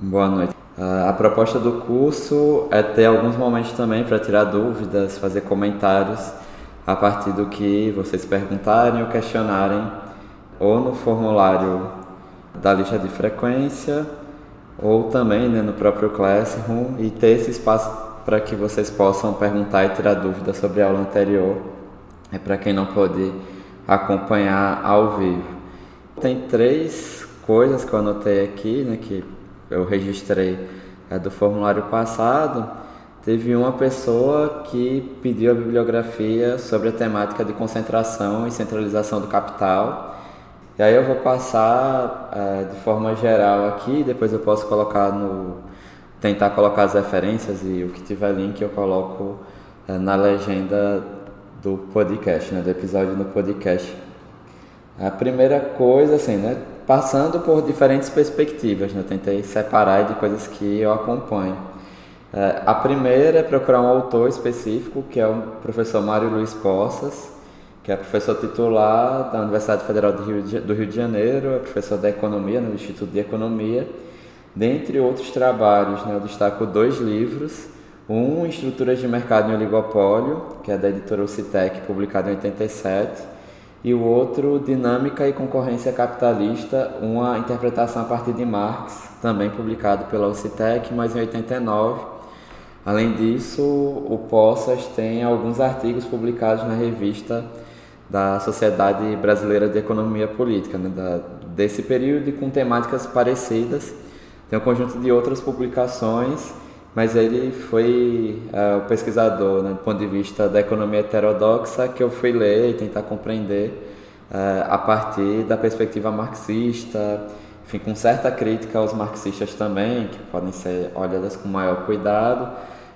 Boa noite. Uh, a proposta do curso é ter alguns momentos também para tirar dúvidas, fazer comentários a partir do que vocês perguntarem ou questionarem, ou no formulário da lista de frequência, ou também né, no próprio Classroom, e ter esse espaço para que vocês possam perguntar e tirar dúvidas sobre a aula anterior, é para quem não pode acompanhar ao vivo. Tem três coisas que eu anotei aqui, né, que eu registrei é, do formulário passado, teve uma pessoa que pediu a bibliografia sobre a temática de concentração e centralização do capital. E aí eu vou passar é, de forma geral aqui, depois eu posso colocar no. tentar colocar as referências e o que tiver link eu coloco é, na legenda do podcast, né, do episódio no podcast. A primeira coisa, assim, né, passando por diferentes perspectivas, né? tentei separar de coisas que eu acompanho. É, a primeira é procurar um autor específico, que é o professor Mário Luiz Poças, que é professor titular da Universidade Federal do Rio de, do Rio de Janeiro, é professor da Economia no Instituto de Economia. Dentre outros trabalhos, né, eu destaco dois livros. Um, Estruturas de Mercado em Oligopólio, que é da editora Ocitec, publicado em 87, e o outro, Dinâmica e Concorrência Capitalista, uma interpretação a partir de Marx, também publicado pela Ocitec, mas em 89. Além disso, o Poças tem alguns artigos publicados na revista da Sociedade Brasileira de Economia Política, né, da, desse período e com temáticas parecidas. Tem um conjunto de outras publicações mas ele foi uh, o pesquisador, né, do ponto de vista da economia heterodoxa, que eu fui ler e tentar compreender uh, a partir da perspectiva marxista, enfim, com certa crítica aos marxistas também, que podem ser olhadas com maior cuidado,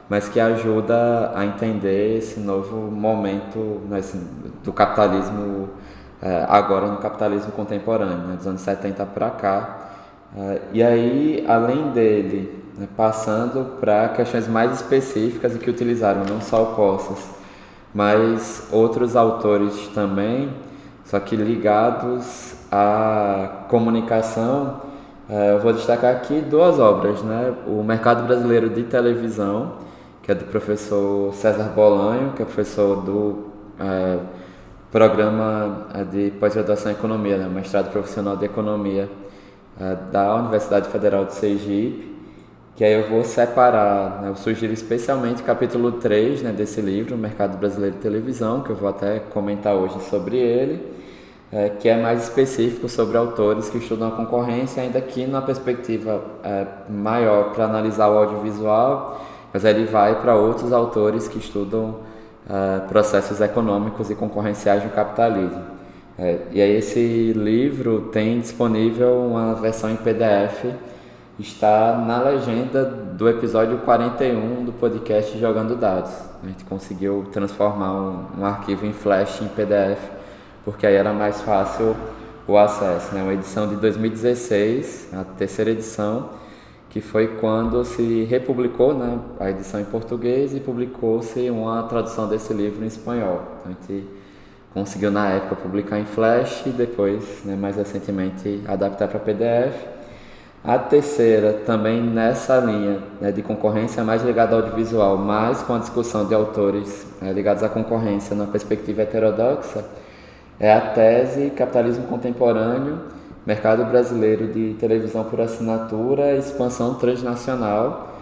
mas que ajuda a entender esse novo momento né, esse, do capitalismo, uh, agora no capitalismo contemporâneo, né, dos anos 70 para cá. e aí, além dele, né, passando para questões mais específicas e que utilizaram não só o Poças, mas outros autores também, só que ligados à comunicação. É, eu vou destacar aqui duas obras, né? O Mercado Brasileiro de Televisão, que é do professor César Bolanho, que é professor do é, programa é, de pós-graduação em Economia, né? mestrado profissional de Economia é, da Universidade Federal de Sergipe, que aí eu vou separar, né, eu sugiro especialmente capítulo 3 né, desse livro, Mercado Brasileiro de Televisão, que eu vou até comentar hoje sobre ele, é, que é mais específico sobre autores que estudam a concorrência, ainda que na perspectiva é, maior para analisar o audiovisual, mas ele vai para outros autores que estudam é, processos econômicos e concorrenciais do capitalismo. É, e aí esse livro tem disponível uma versão em PDF, está na legenda do episódio 41 do podcast Jogando Dados. A gente conseguiu transformar um, um arquivo em Flash em PDF, porque aí era mais fácil o acesso. Né? Uma edição de 2016, a terceira edição, que foi quando se republicou né, a edição em português e publicou-se uma tradução desse livro em espanhol. Então, a gente conseguiu na época publicar em Flash e depois, né, mais recentemente, adaptar para PDF. A terceira, também nessa linha né, de concorrência mais ligada ao audiovisual, mais com a discussão de autores né, ligados à concorrência na perspectiva heterodoxa, é a tese Capitalismo Contemporâneo, Mercado Brasileiro de Televisão por Assinatura Expansão Transnacional,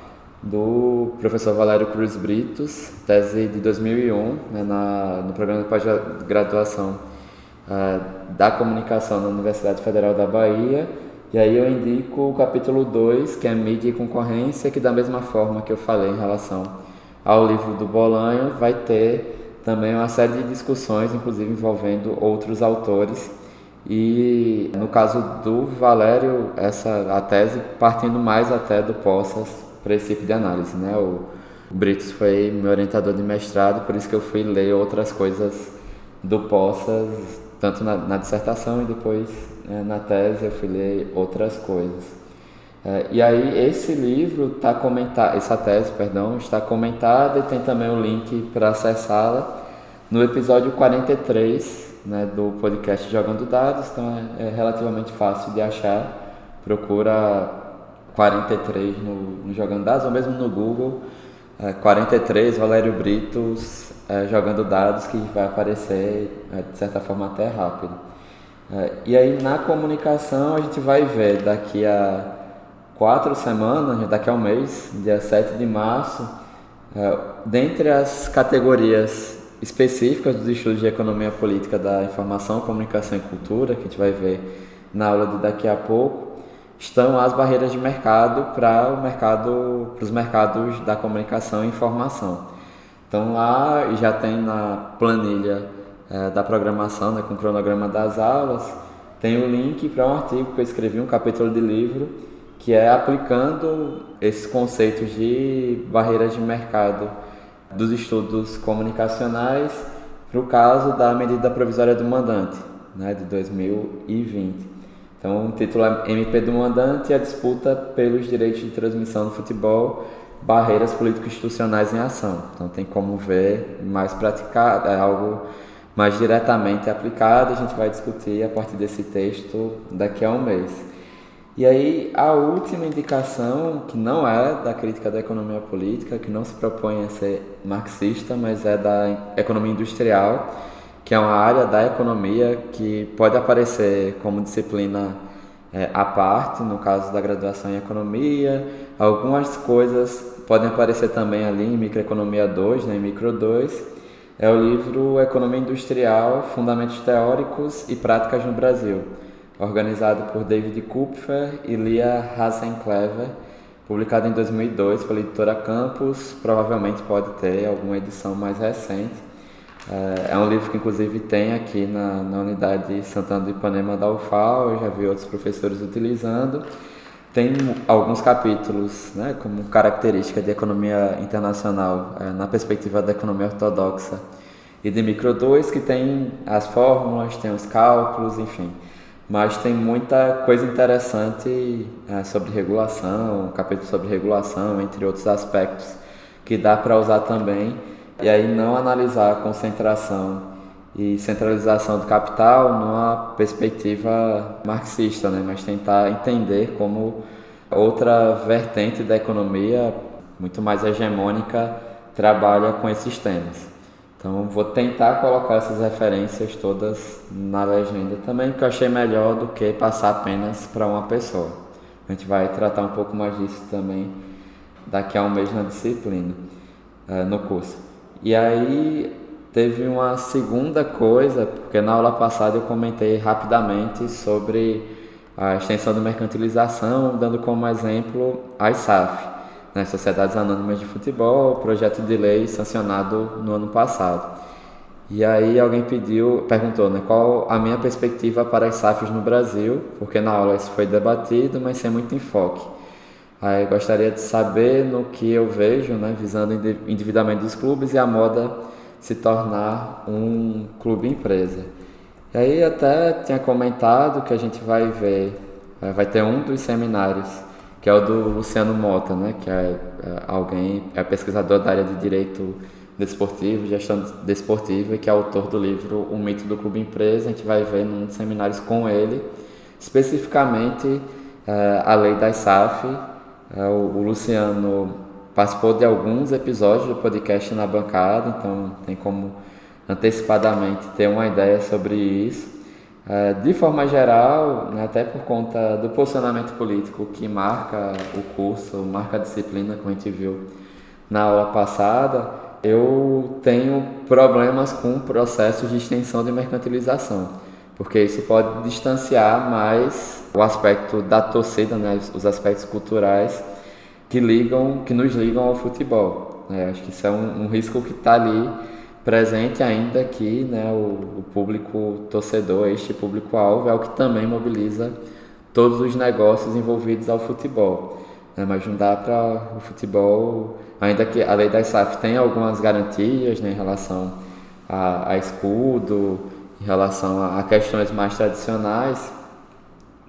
do professor Valério Cruz Britos, tese de 2001, né, na, no programa de pós-graduação uh, da comunicação na Universidade Federal da Bahia, e aí eu indico o capítulo 2, que é mídia e concorrência, que da mesma forma que eu falei em relação ao livro do Bolanho, vai ter também uma série de discussões, inclusive envolvendo outros autores. E no caso do Valério, essa a tese partindo mais até do Poças tipo de análise, né? O, Britos foi meu orientador de mestrado, por isso que eu fui ler outras coisas do Poças, tanto na, na dissertação e depois na tese eu fui ler outras coisas. É, e aí esse livro está comentado, essa tese, perdão, está comentada e tem também o link para acessá-la no episódio 43 né, do podcast Jogando Dados, então é, é relativamente fácil de achar. Procura 43 no, no Jogando Dados, ou mesmo no Google, é, 43 Valério Britos é, jogando dados, que vai aparecer é, de certa forma até rápido. É, e aí na comunicação a gente vai ver daqui a quatro semanas, daqui a um mês, dia 7 de março, é, dentre as categorias específicas dos estudos de economia política da informação, comunicação e cultura, que a gente vai ver na aula de daqui a pouco, estão as barreiras de mercado para o mercado, para os mercados da comunicação e informação. Então lá já tem na planilha é, da programação, né, com o cronograma das aulas, tem o link para um artigo que eu escrevi, um capítulo de livro, que é aplicando esses conceitos de barreiras de mercado dos estudos comunicacionais para o caso da medida provisória do mandante, né, de 2020. Então, o título é MP do mandante e a disputa pelos direitos de transmissão do futebol, barreiras político-institucionais em ação. Então, tem como ver mais praticado, é algo mais diretamente aplicado. A gente vai discutir a partir desse texto daqui a um mês. E aí, a última indicação, que não é da crítica da economia política, que não se propõe a ser marxista, mas é da economia industrial, que é uma área da economia que pode aparecer como disciplina é, à parte, no caso da graduação em economia. Algumas coisas podem aparecer também ali em Microeconomia 2, né, em Micro 2. É o livro Economia Industrial, Fundamentos Teóricos e Práticas no Brasil organizado por David Kupfer e Lia Hasenclever, publicado em 2002 pela editora Campus, provavelmente pode ter alguma edição mais recente. É, é um livro que inclusive tem aqui na, na unidade Santana do Ipanema da UFAL, eu já vi outros professores utilizando. Tem alguns capítulos, né, como característica de economia internacional, é, na perspectiva da economia ortodoxa e de Micro 2, que tem as fórmulas, tem os cálculos, enfim. Mas tem muita coisa interessante é, sobre regulação, capítulo sobre regulação, entre outros aspectos, que dá para usar também, e aí não analisar a concentração e centralização do capital numa perspectiva marxista, né? mas tentar entender como outra vertente da economia, muito mais hegemônica, trabalha com esses temas. Então vou tentar colocar essas referências todas na legenda também, porque eu achei melhor do que passar apenas para uma pessoa. A gente vai tratar um pouco mais disso também daqui a um mês na disciplina, uh, no curso. E aí teve uma segunda coisa, porque na aula passada eu comentei rapidamente sobre a extensão da mercantilização, dando como exemplo a ISAF nas Sociedades Anônimas de Futebol, projeto de lei sancionado no ano passado. E aí alguém pediu, perguntou, né, qual a minha perspectiva para as SAFs no Brasil, porque na aula isso foi debatido, mas sem muito enfoque. Aí gostaria de saber no que eu vejo, né, visando o endividamento dos clubes e a moda se tornar um clube empresa. E aí até tinha comentado que a gente vai ver, eh, vai ter um dos seminários que é o do Luciano Mota, né, que é, é alguém, é pesquisador da área de direito desportivo, gestão desportiva, que é autor do livro O Mito do Clube Empresa. A gente vai ver num dos seminários com ele, especificamente é, a lei das SAF. É, o Luciano participou de alguns episódios do podcast na bancada, então tem como antecipadamente ter uma ideia sobre isso. É, de forma geral, né, até por conta do posicionamento político que marca o curso, marca a disciplina, como a gente viu na aula passada, eu tenho problemas com processos de extensão de mercantilização, porque isso pode distanciar mais o aspecto da torcida, né, os aspectos culturais que ligam, que nos ligam ao futebol. Né? Acho que isso é um, um risco que está ali presente ainda que né, o, o público torcedor, este público-alvo, é o que também mobiliza todos os negócios envolvidos ao futebol. Né? Mas não dá para o futebol, ainda que a lei da SAF tem algumas garantias né, em relação a, a escudo, em relação a, a, questões mais tradicionais,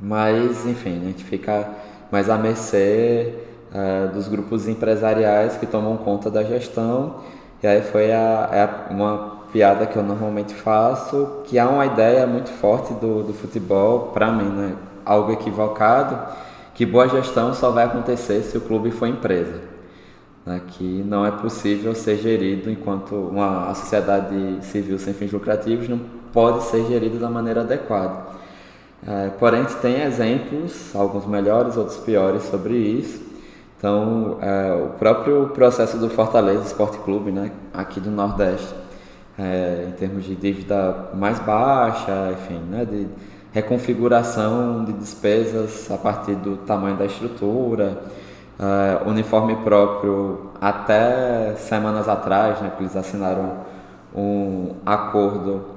mas enfim, a gente fica mais à mercê uh, dos grupos empresariais que tomam conta da gestão e aí foi a, é uma piada que eu normalmente faço, que há uma ideia muito forte do, do futebol, para mim, né? algo equivocado, que boa gestão só vai acontecer se o clube for empresa. Né? Que não é possível ser gerido enquanto uma sociedade civil sem fins lucrativos não pode ser gerida da maneira adequada. É, porém, a tem exemplos, alguns melhores, outros piores, sobre isso. Então, é, o próprio processo do Fortaleza Esporte Clube, né, aqui do Nordeste, é, em termos de dívida mais baixa, enfim, né, de reconfiguração de despesas a partir do tamanho da estrutura, é, uniforme próprio até semanas atrás, né, que eles assinaram um acordo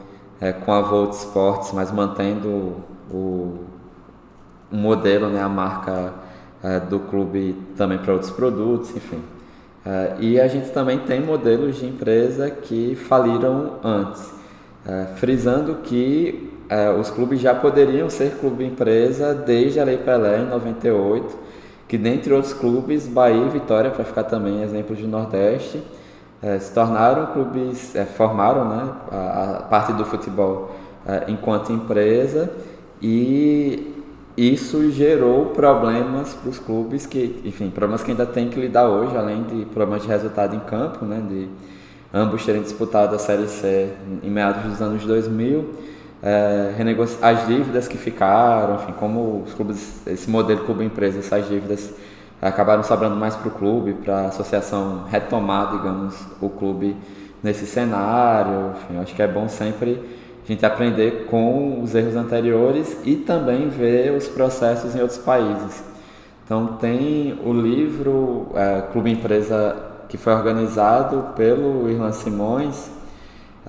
é, com a Volt Sports, mas mantendo o, o modelo, né, a marca é, do clube também para outros produtos, enfim. É, e a gente também tem modelos de empresa que faliram antes, é, frisando que os clubes já poderiam ser clube empresa desde a Lei Pelé em 98, que dentre outros clubes, Bahia e Vitória, para ficar também exemplo de Nordeste, se tornaram clubes, formaram né, a, a, parte do futebol enquanto empresa e isso gerou problemas para os clubes que, enfim, problemas que ainda tem que lidar hoje, além de problemas de resultado em campo, né, de ambos terem disputado a Série C em meados dos anos 2000, é, as dívidas que ficaram, enfim, como os clubes, esse modelo clube-empresa, essas dívidas acabaram sobrando mais para o clube, para a associação retomar, digamos, o clube nesse cenário, enfim, acho que é bom sempre a gente aprender com os erros anteriores e também ver os processos em outros países. Então tem o livro é, Clube Empresa que foi organizado pelo Irlan Simões,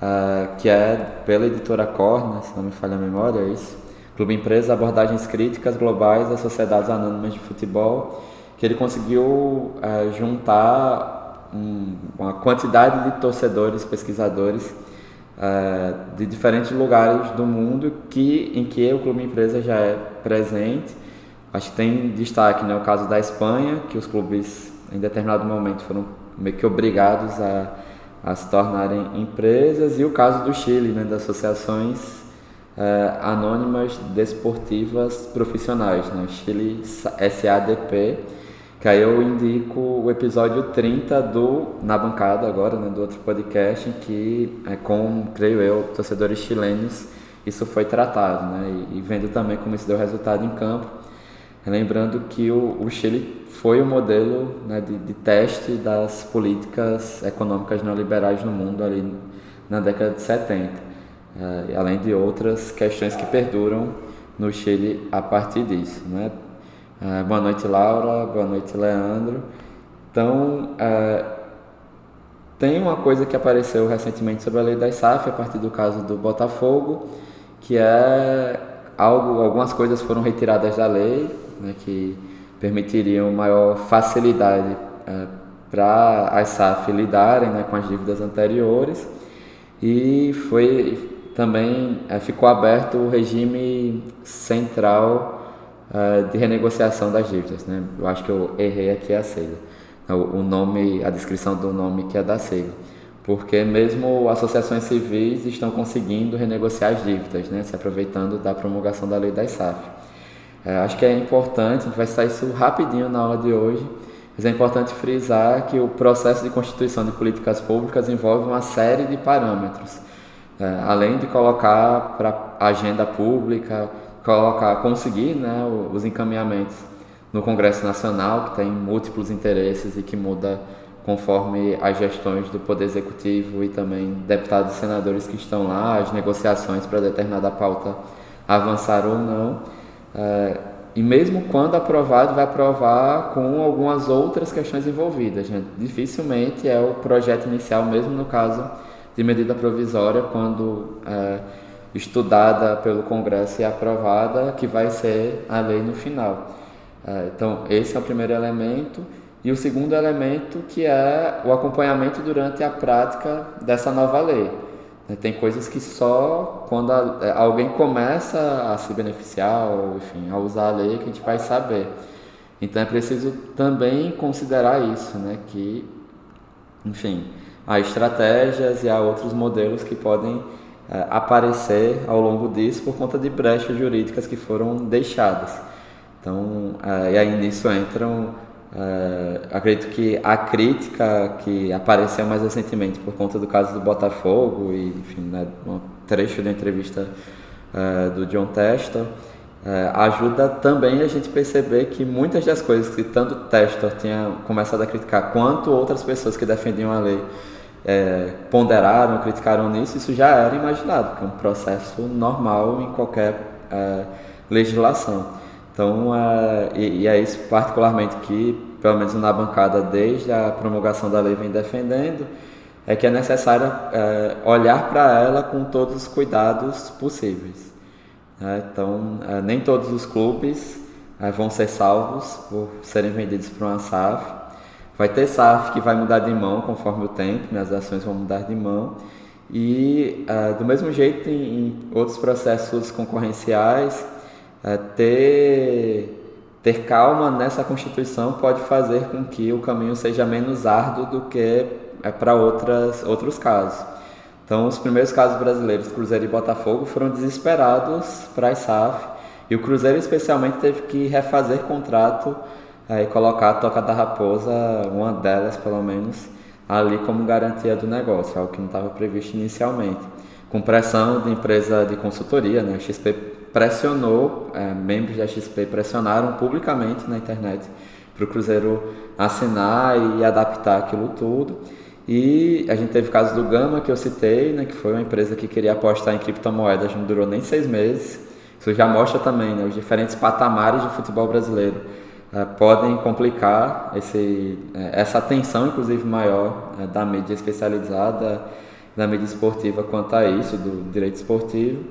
é, que é pela editora Corna, se não me falha a memória, é isso. Clube Empresa, abordagens críticas globais das sociedades anônimas de futebol, que ele conseguiu é, juntar um, uma quantidade de torcedores, pesquisadores, uh, de diferentes lugares do mundo que, em que o Clube Empresa já é presente. Acho que tem destaque né, o caso da Espanha, que os clubes em determinado momento foram meio que obrigados a, a se tornarem empresas, e o caso do Chile, né, das associações uh, anônimas desportivas profissionais, né, Chile SADP, que aí eu indico o episódio 30 do Na Bancada agora, né, do outro podcast, que é com, creio eu, torcedores chilenos, isso foi tratado, né, e, e vendo também como isso deu resultado em campo. Lembrando que o, o Chile foi o modelo né, de, de, teste das políticas econômicas neoliberais no mundo ali na década de 70, é, além de outras questões que perduram no Chile a partir disso. Né? Uh, boa noite, Laura. Boa noite, Leandro. Então, uh, tem uma coisa que apareceu recentemente sobre a lei das SAF, a partir do caso do Botafogo, que é algo, algumas coisas foram retiradas da lei, né, que permitiriam maior facilidade eh, para as SAF lidarem né, com as dívidas anteriores e foi também ficou aberto o regime central uh, de renegociação das dívidas. Né? Eu acho que eu errei aqui a sigla. O, nome, a descrição do nome que é da sigla. Porque mesmo associações civis estão conseguindo renegociar as dívidas, né? se aproveitando da promulgação da lei das SAF. É, acho que é importante, a gente vai citar isso rapidinho na aula de hoje, mas é importante frisar que o processo de constituição de políticas públicas envolve uma série de parâmetros. É, além de colocar para a agenda pública colocar, conseguir né, os encaminhamentos no Congresso Nacional, que tem múltiplos interesses e que muda conforme as gestões do Poder Executivo e também deputados e senadores que estão lá, as negociações para determinada pauta avançar ou não. É, e mesmo quando aprovado, vai aprovar com algumas outras questões envolvidas. Né? Dificilmente é o projeto inicial, mesmo no caso de medida provisória, quando é, estudada pelo Congresso e aprovada, que vai ser a lei no final. É, então, esse é o primeiro elemento. E o segundo elemento, que é o acompanhamento durante a prática dessa nova lei. Né, tem coisas que só quando é, alguém começa a se beneficiar, ou enfim, a usar a lei, que a gente vai saber. Então é preciso também considerar isso, né? que, enfim, há estratégias e há outros modelos que podem é, aparecer ao longo disso por conta de brechas jurídicas que foram deixadas. Então, uh, e aí nisso entram, uh, acredito que a crítica que apareceu mais recentemente por conta do caso do Botafogo e, enfim, né, um trecho da entrevista do John Testa, ajuda também a gente perceber que muitas das coisas que tanto Testa tinha começado a criticar, quanto outras pessoas que defendiam a lei é, ponderaram, criticaram nisso, isso já era imaginado, que é um processo normal em qualquer legislação. Então, é, e, e, é isso particularmente que, pelo menos na bancada, desde a promulgação da lei, vem defendendo, é que é necessário é, olhar para ela com todos os cuidados possíveis. Né? Então, é, nem todos os clubes é, vão ser salvos por serem vendidos para uma SAF. Vai ter SAF que vai mudar de mão conforme o tempo, né? as ações vão mudar de mão. E, é, do mesmo jeito, em, em outros processos concorrenciais, é, ter, ter calma nessa Constituição pode fazer com que o caminho seja menos árduo do que é, para outros casos. Então, os primeiros casos brasileiros, Cruzeiro e Botafogo, foram desesperados para a SAF e o Cruzeiro, especialmente, teve que refazer contrato é, e colocar a Toca da Raposa, uma delas pelo menos, ali como garantia do negócio, algo que não estava previsto inicialmente. Com pressão de empresa de consultoria, né, XP pressionou, é, membros da XP pressionaram publicamente na internet para o Cruzeiro assinar e adaptar aquilo tudo. E a gente teve o caso do Gama, que eu citei, né, que foi uma empresa que queria apostar em criptomoedas, não durou nem seis meses. Isso já mostra também né, os diferentes patamares do futebol brasileiro. É, podem complicar esse, é, essa atenção, inclusive, maior é, da mídia especializada, da mídia esportiva quanto a isso, do direito esportivo.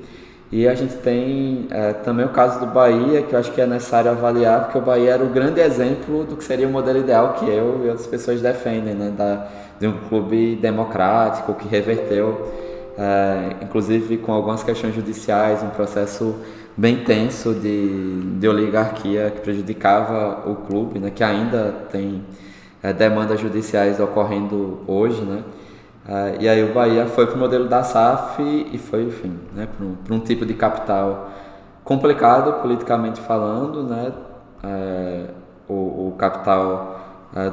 E a gente tem é, também o caso do Bahia, que eu acho que é necessário avaliar, porque o Bahia era o grande exemplo do que seria o modelo ideal que eu e outras pessoas defendem, né? Da, de um clube democrático que reverteu, é, inclusive com algumas questões judiciais, um processo bem tenso de, de oligarquia que prejudicava o clube, né? Que ainda tem é, demandas judiciais ocorrendo hoje, né? Uh, e aí o Bahia foi para o modelo da SAF e foi, enfim, né, para um, um, tipo de capital complicado politicamente falando, né, uh, o, o, capital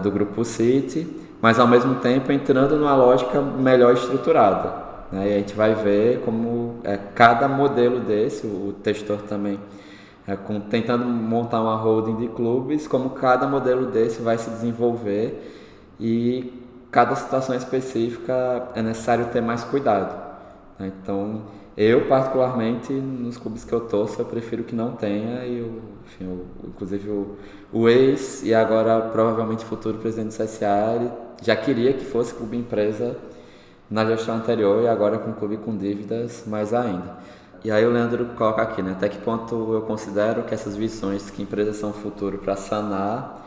do Grupo City, mas ao mesmo tempo entrando numa lógica melhor estruturada. Né, e a gente vai ver como é, cada modelo desse, o, testor também, é, com, tentando montar uma holding de clubes, como cada modelo desse vai se desenvolver e cada situação específica é necessário ter mais cuidado. Né? Então, eu particularmente, nos clubes que eu torço, eu prefiro que não tenha, e o, enfim, o, inclusive o, o ex e agora provavelmente futuro presidente do CSA, já queria que fosse clube empresa na gestão anterior e agora com com dívidas mais ainda. E aí o Leandro coloca aqui, né? Até que ponto eu considero que essas visões que empresas são futuro para sanar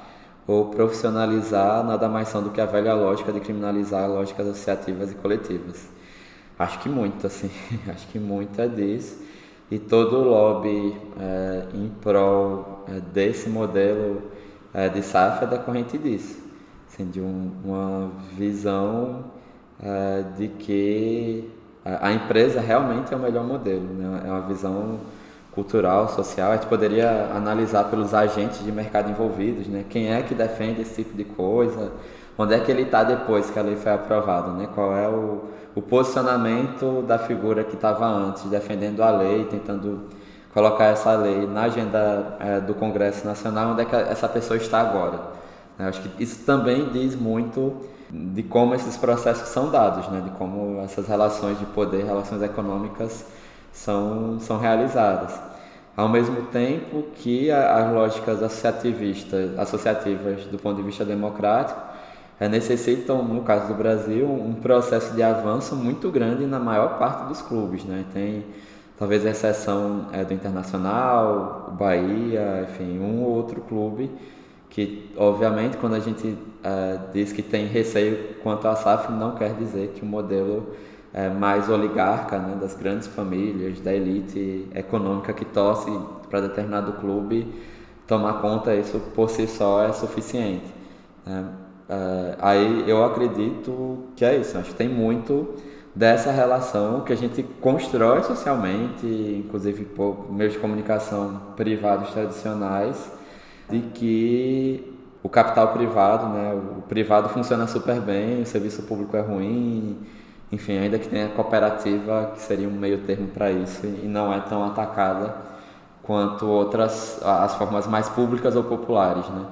ou profissionalizar nada mais são do que a velha lógica de criminalizar lógicas associativas e coletivas. Acho que muito, assim, acho que muito é disso. E todo lobby é, em prol é, desse modelo é, de SAF é decorrente disso, assim, de um, uma visão é, de que a, a empresa realmente é o melhor modelo, né? é uma visão cultural, social, a gente poderia analisar pelos agentes de mercado envolvidos, né? Quem é que defende esse tipo de coisa? Onde é que ele está depois que a lei foi aprovada, né? Qual é o, o posicionamento da figura que estava antes, defendendo a lei, tentando colocar essa lei na agenda é, do Congresso Nacional, onde é que essa pessoa está agora? Eu acho que isso também diz muito de como esses processos são dados, né? De como essas relações de poder, relações econômicas são, são realizadas. Ao mesmo tempo que as lógicas associativistas, associativas do ponto de vista democrático é, necessitam, no caso do Brasil, um processo de avanço muito grande na maior parte dos clubes. Né? Tem talvez a exceção é, do Internacional, Bahia, enfim, um ou outro clube que, obviamente, quando a gente é, diz que tem receio quanto à SAF, não quer dizer que o modelo é, mais oligarca, né, das grandes famílias, da elite econômica que torce para determinado clube, tomar conta isso por si só é suficiente. Né? É, aí eu acredito que é isso, acho que tem muito dessa relação que a gente constrói socialmente, inclusive por meios de comunicação privados tradicionais, de que o capital privado, né, o privado funciona super bem, o serviço público é ruim, enfim, ainda que tenha cooperativa, que seria um meio termo para isso e não é tão atacada quanto outras as formas mais públicas ou populares, né?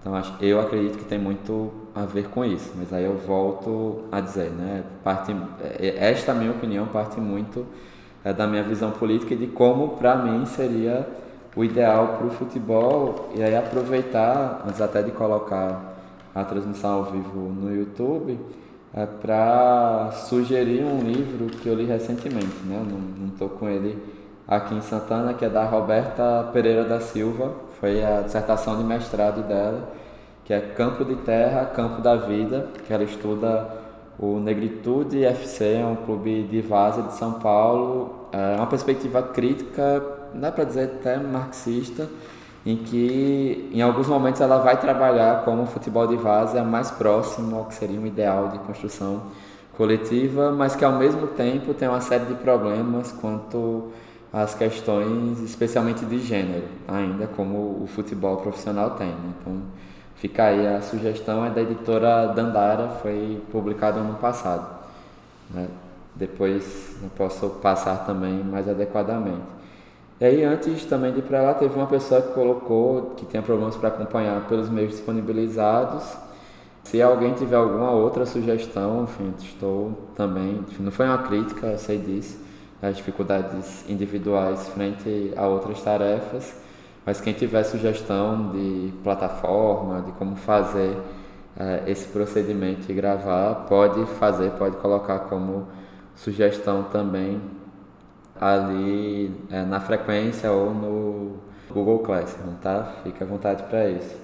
Então eu acredito que tem muito a ver com isso, mas aí eu volto a dizer, né? Parte, é, esta minha opinião parte muito é, da minha visão política e de como para mim seria o ideal para o futebol e aí aproveitar, antes até de colocar a transmissão ao vivo no YouTube, é, para sugerir um livro que eu li recentemente, né? não estou com ele aqui em Santana, que é da Roberta Pereira da Silva, foi a dissertação de mestrado dela, que é Campo de Terra, Campo da Vida, que ela estuda o Negritude FC, é um clube de várzea de São Paulo, é uma perspectiva crítica, dá para dizer até marxista, em que em alguns momentos ela vai trabalhar como o futebol de várzea mais próximo ao que seria um ideal de construção coletiva, mas que ao mesmo tempo tem uma série de problemas quanto às questões, especialmente de gênero, ainda como o futebol profissional tem. Né? Então, fica aí a sugestão, é da editora Dandara, foi publicado ano passado. Né? Depois eu posso passar também mais adequadamente. E aí, antes também de ir para lá, teve uma pessoa que colocou que tinha problemas para acompanhar pelos meios disponibilizados. Se alguém tiver alguma outra sugestão, enfim, estou também. Enfim, não foi uma crítica, eu sei disso, as dificuldades individuais frente a outras tarefas, mas quem tiver sugestão de plataforma, de como fazer eh, esse procedimento e gravar, pode fazer, pode colocar como sugestão também ali é, na frequência ou no Google Classroom, tá? Fique à vontade para isso.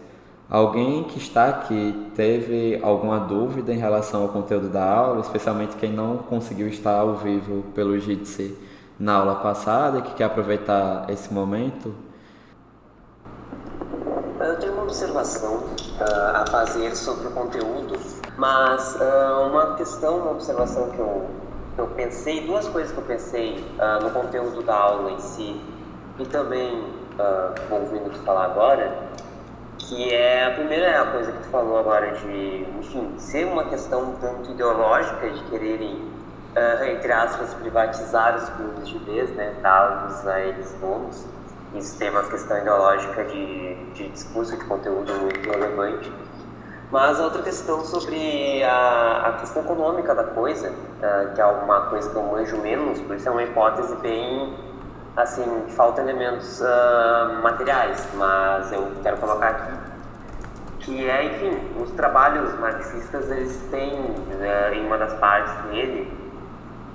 Alguém que está aqui teve alguma dúvida em relação ao conteúdo da aula, especialmente quem não conseguiu estar ao vivo pelo Jitsi na aula passada e que quer aproveitar esse momento? Eu tenho uma observação uh, a fazer sobre o conteúdo, mas uh, uma questão, uma observação que eu eu pensei, duas coisas que eu pensei uh, no conteúdo da aula em si e também uh, ouvindo tu falar agora, que é a primeira é coisa que tu falou agora de, enfim, ser uma questão tanto ideológica de quererem, uh, entre aspas, privatizar os clubes de vez, né, dá-los a eles donos. Isso tem uma questão ideológica de, de discurso, de conteúdo muito relevante. Mas outra questão sobre a, a questão econômica da coisa, uh, que é uma coisa que eu manjo menos, por isso é uma hipótese bem, assim, falta elementos uh, materiais, mas eu quero colocar aqui, que é, enfim, os trabalhos marxistas, eles têm, uh, em uma das partes dele,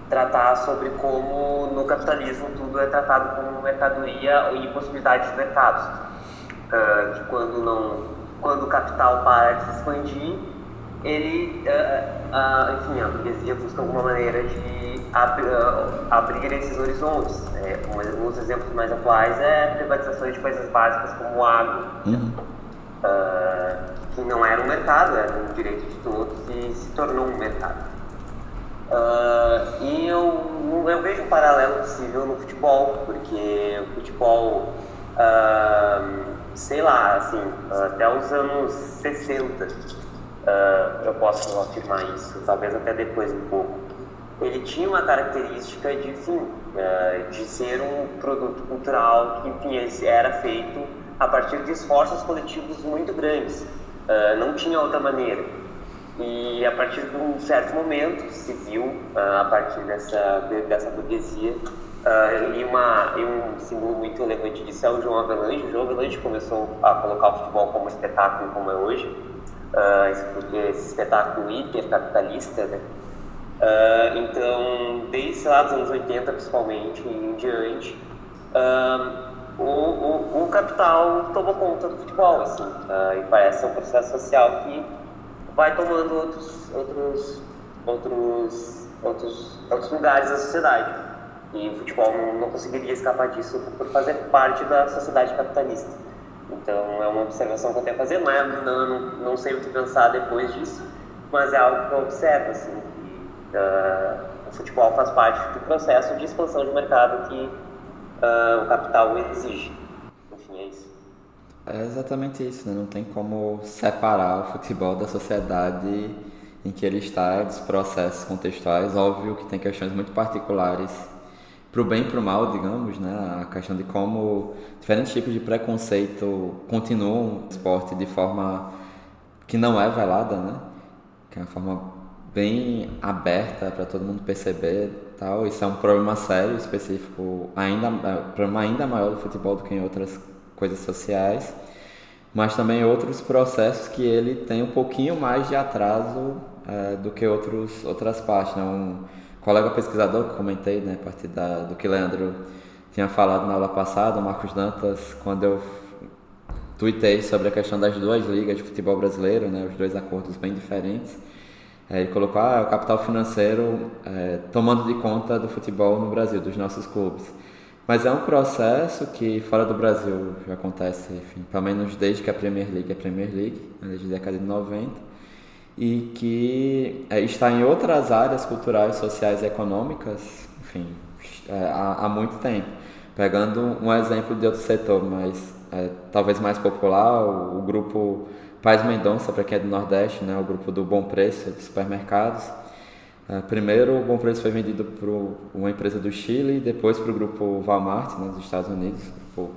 tratar sobre como no capitalismo tudo é tratado como mercadoria e possibilidade de mercados. Uh, que quando não quando o capital para de se expandir, ele, uh, uh, enfim, a burguesia busca alguma maneira de ab uh, abrir esses horizontes. É, um, um dos exemplos mais atuais é privatizações de coisas básicas como agro, uhum. que não era um mercado, era um direito de todos e se tornou um mercado. e eu, eu vejo um paralelo possível no futebol, porque o futebol sei lá, assim, até os anos 60, uh, ah, eu posso afirmar isso, talvez até depois um pouco. Ele tinha uma característica de, enfim, uh, de ser um produto cultural que, enfim, era feito a partir de esforços coletivos muito grandes. Uh, não tinha outra maneira. E a partir de um certo momento se viu, a partir dessa, dessa burguesia, Uh, e, uma, e um símbolo muito relevante disso é o João Avelange. O João Avelange começou a colocar o futebol como espetáculo como é hoje, uh, esse, esse espetáculo hipercapitalista, né? Uh, então, desde lá dos anos 80, principalmente, e em diante, o, o, o, capital tomou conta do futebol, assim, e parece ser um processo social que vai tomando outros, outros, outros, outros, outros lugares da sociedade. E o futebol não, não conseguiria escapar disso por fazer parte da sociedade capitalista. Então é uma observação que eu tenho a fazer, não, é, não, não sei o que pensar depois disso, mas é algo que eu observo, assim, uh, o futebol faz parte do processo de expansão de mercado que uh, o capital exige. Enfim, é isso. É exatamente isso, né? não tem como separar o futebol da sociedade em que ele está, dos processos contextuais. Óbvio que tem questões muito particulares para o bem e para o mal, digamos, né? A questão de como diferentes tipos de preconceito continuam no esporte de forma que não é velada, né? Que é uma forma bem aberta para todo mundo perceber, tal. Isso é um problema sério, específico, ainda é um problema ainda maior do futebol do que em outras coisas sociais, mas também outros processos que ele tem um pouquinho mais de atraso é, do que outros outras partes, né? Um, colega pesquisador que comentei, né, a partir da, do que Leandro tinha falado na aula passada, o Marcos Dantas, quando eu tuitei sobre a questão das duas ligas de futebol brasileiro, né, os dois acordos bem diferentes, é, ele colocou ah, o capital financeiro é, tomando de conta do futebol no Brasil, dos nossos clubes. Mas é um processo que fora do Brasil já acontece, enfim, pelo menos desde que a Premier League é Premier League, né, desde a década de 90 e que é, está em outras áreas culturais, sociais e econômicas, enfim, é, há, há, muito tempo. Pegando um exemplo de outro setor, mas é, talvez mais popular, o, o grupo Paz Mendonça, para quem é do Nordeste, né, o grupo do Bom Preço, de supermercados. É, primeiro, o Bom Preço foi vendido para uma empresa do Chile, depois para o grupo Walmart, né, dos Estados Unidos, grupo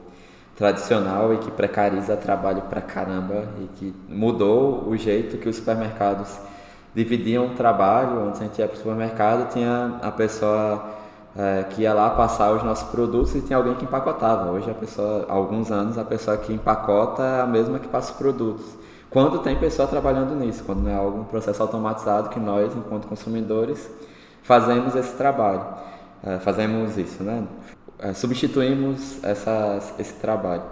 tradicional e que precariza trabalho pra caramba e que mudou o jeito que os supermercados dividiam o trabalho. Antes a gente ia para o supermercado, tinha a pessoa é, que ia lá passar os nossos produtos e tinha alguém que empacotava. Hoje a pessoa, há alguns anos, a pessoa que empacota é a mesma que passa os produtos. Quando tem pessoa trabalhando nisso, quando não é algum processo automatizado que nós, enquanto consumidores, fazemos esse trabalho. É, fazemos isso, né? É, substituímos essa, esse trabalho.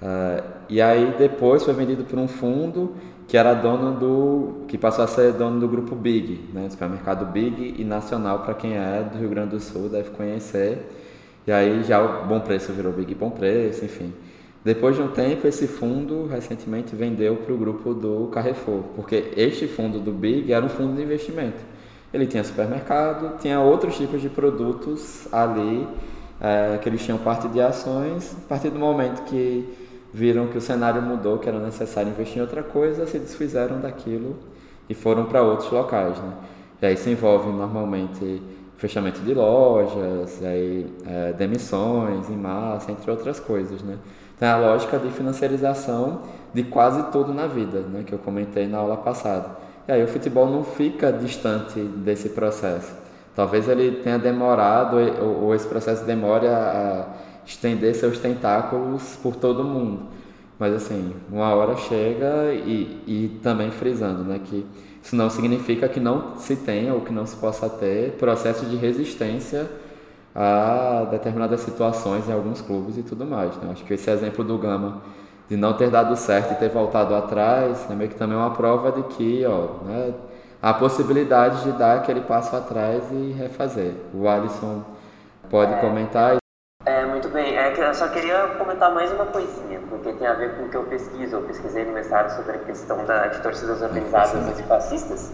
Uh, e aí depois foi vendido por um fundo que era dono do que passou a ser dono do grupo Big, né, supermercado Big e nacional para quem é do Rio Grande do Sul deve conhecer. E aí já o Bom Preço virou Big Bom Preço, enfim. Depois de um tempo esse fundo recentemente vendeu para o grupo do Carrefour, porque este fundo do Big era um fundo de investimento. Ele tinha supermercado, tinha outros tipos de produtos ali é, que eles tinham parte de ações, a partir do momento que viram que o cenário mudou, que era necessário investir em outra coisa, se desfizeram daquilo e foram para outros locais. Né? E aí se envolve normalmente fechamento de lojas, aí, é, demissões em massa, entre outras coisas. Né? Então é a lógica de financiarização de quase tudo na vida, né? que eu comentei na aula passada. E aí o futebol não fica distante desse processo. Talvez ele tenha demorado, ou, esse processo demore a, estender seus tentáculos por todo mundo. Mas assim, uma hora chega e, e também frisando, né, que isso não significa que não se tenha ou que não se possa ter processo de resistência a determinadas situações em alguns clubes e tudo mais. Né? Acho que esse exemplo do Gama de não ter dado certo e ter voltado atrás, é meio que também é uma prova de que, ó, né, a possibilidade de dar aquele passo atrás e refazer. O Alisson pode é, comentar. É, muito bem. É eu só queria comentar mais uma coisinha, porque tem a ver com o que eu pesquiso. Eu pesquisei no mestrado sobre a questão da, de torcidas organizadas é, antifascistas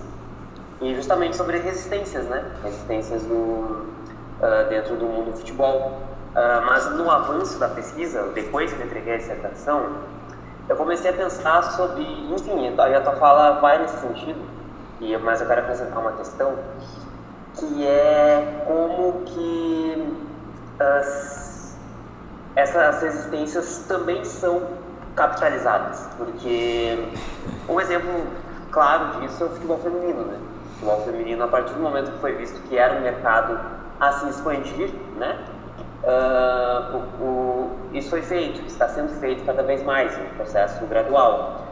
e justamente sobre resistências, né? Resistências do, uh, dentro do mundo do futebol. Uh, mas no avanço da pesquisa, depois que eu entreguei a dissertação, eu comecei a pensar sobre, enfim, a tua fala vai nesse sentido, e, mas eu quero apresentar uma questão que é como que as, essas resistências também são capitalizadas. Porque um exemplo claro disso é o futebol feminino. Né? O futebol feminino, a partir do momento que foi visto que era um mercado a se expandir, né? Uh, o, o, isso foi feito, está sendo feito cada vez mais, um processo gradual.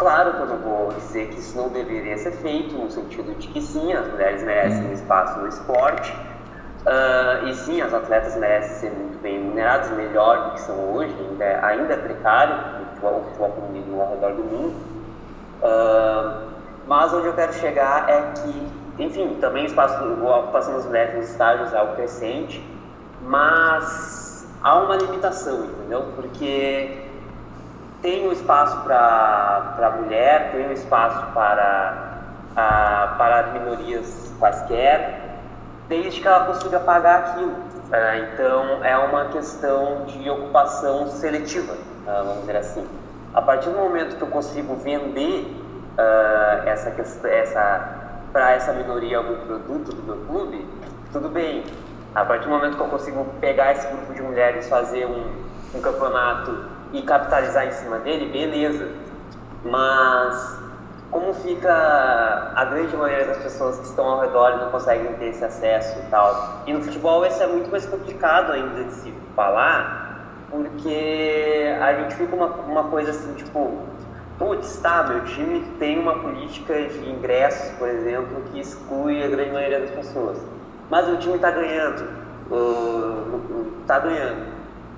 Claro que eu não vou dizer que isso não deveria ser feito, no sentido de que sim, as mulheres merecem um espaço no esporte, uh, e sim, as atletas merecem ser muito bem remuneradas, melhor do que são hoje, ainda é, ainda é precário o futebol, o ao redor do mundo. Uh, mas onde eu quero chegar é que, enfim, também o espaço, a ocupação das mulheres nos estádios é algo crescente, mas há uma limitação, entendeu? Porque tem um espaço para a mulher, tem um espaço para, a, para minorias quaisquer, desde que ela consiga pagar aquilo. Uh, então é uma questão de ocupação seletiva, uh, vamos dizer assim. A partir do momento que eu consigo vender uh, essa, essa para essa minoria algum produto do meu clube, tudo bem. A partir do momento que eu consigo pegar esse grupo de mulheres, fazer um, um campeonato e capitalizar em cima dele, beleza. Mas como fica a grande maioria das pessoas que estão ao redor e não conseguem ter esse acesso e tal. E no futebol isso é muito mais complicado ainda de se falar, porque a gente fica uma, uma coisa assim, tipo, putz, tá, meu time tem uma política de ingressos, por exemplo, que exclui a grande maioria das pessoas. Mas o time tá ganhando, uh, tá ganhando.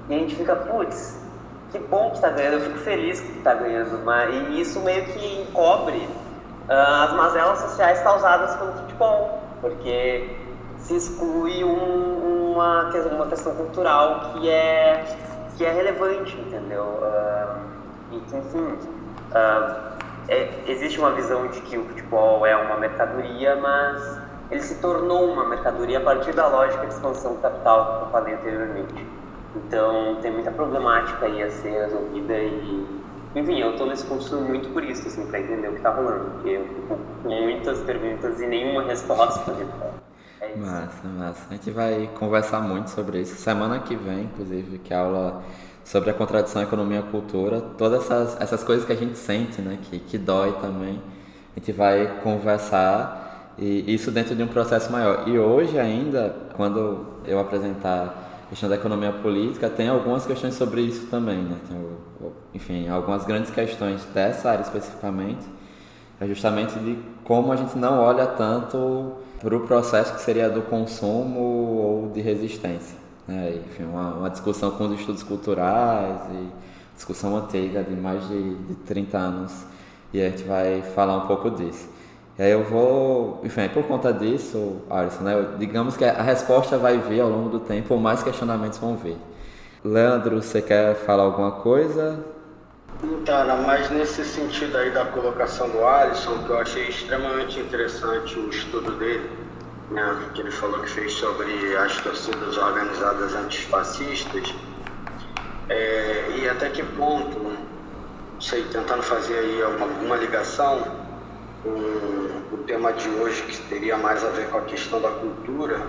E a gente fica, putz, que bom que está ganhando, eu fico feliz que está ganhando, mas, e isso meio que encobre uh, as mazelas sociais causadas pelo futebol, porque se exclui um, uma, uma questão cultural que é, que é relevante, entendeu? Uh, e que, enfim, uh, é, existe uma visão de que o futebol é uma mercadoria, mas ele se tornou uma mercadoria a partir da lógica de expansão do capital que eu falei anteriormente. Então tem muita problemática aí a ser resolvida e enfim, eu estou nesse curso muito por isso, assim, para entender o que está rolando, porque eu fico com muitas perguntas e nenhuma resposta. É massa, massa. A gente vai conversar muito sobre isso. Semana que vem, inclusive, que é aula sobre a contradição economia-cultura, todas essas, essas coisas que a gente sente, né, que, que dói também, a gente vai conversar e isso dentro de um processo maior. E hoje ainda, quando eu apresentar questão da economia política, tem algumas questões sobre isso também, né? Tem, enfim, algumas grandes questões dessa área especificamente, é justamente de como a gente não olha tanto para o processo que seria do consumo ou de resistência. Né? Enfim, uma, uma, discussão com os estudos culturais e discussão antiga de mais de, de 30 anos e a gente vai falar um pouco disso. E aí eu vou, enfim, por conta disso, Alisson, né, digamos que a resposta vai vir ao longo do tempo, mais questionamentos vão vir. Leandro, você quer falar alguma coisa? Então, mas nesse sentido aí da colocação do Alisson, que eu achei extremamente interessante o estudo dele, né, que ele falou que fez sobre as torcidas organizadas antifascistas, é, e até que ponto, não sei, tentando fazer aí alguma, alguma ligação, o, o tema de hoje, que teria mais a ver com a questão da cultura,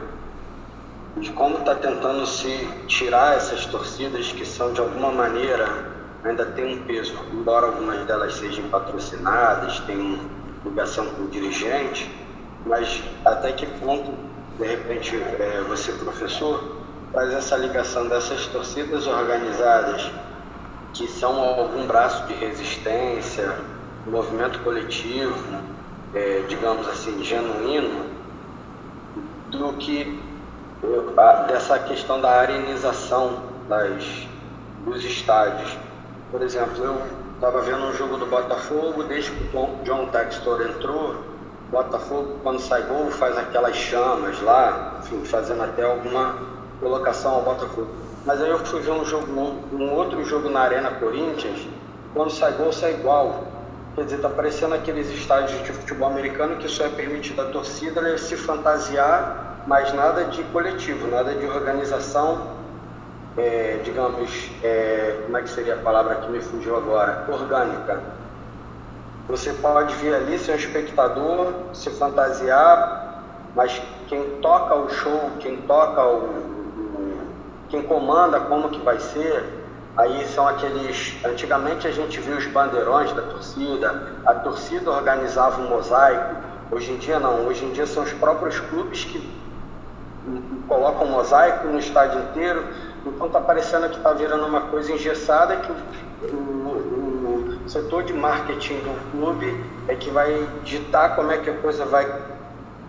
de como está tentando se tirar essas torcidas que são de alguma maneira ainda tem um peso, embora algumas delas sejam patrocinadas, tenham ligação com o dirigente, mas até que ponto, de repente, é, você, professor, faz essa ligação dessas torcidas organizadas que são algum braço de resistência, movimento coletivo, é, digamos assim, genuíno, do que dessa questão da arenização das, dos estádios. Por exemplo, eu estava vendo um jogo do Botafogo, desde que o John Textor entrou, Botafogo, quando sai gol, faz aquelas chamas lá, enfim, fazendo até alguma colocação ao Botafogo. Mas aí eu fui ver um jogo, um outro jogo na Arena Corinthians, quando sai gol, sai igual. Quer dizer, está parecendo aqueles estádios de futebol americano que só é permitido à torcida se fantasiar, mas nada de coletivo, nada de organização, é, digamos, é, como é que seria a palavra que me fugiu agora? Orgânica. Você pode vir ali, ser um espectador, se fantasiar, mas quem toca o show, quem toca o quem comanda como que vai ser, Aí são aqueles. Antigamente a gente viu os bandeirões da torcida, a torcida organizava um mosaico. Hoje em dia não, hoje em dia são os próprios clubes que colocam mosaico no estádio inteiro. Então está parecendo que está virando uma coisa engessada que o, o, o, setor de marketing do clube é que vai ditar como é que a coisa vai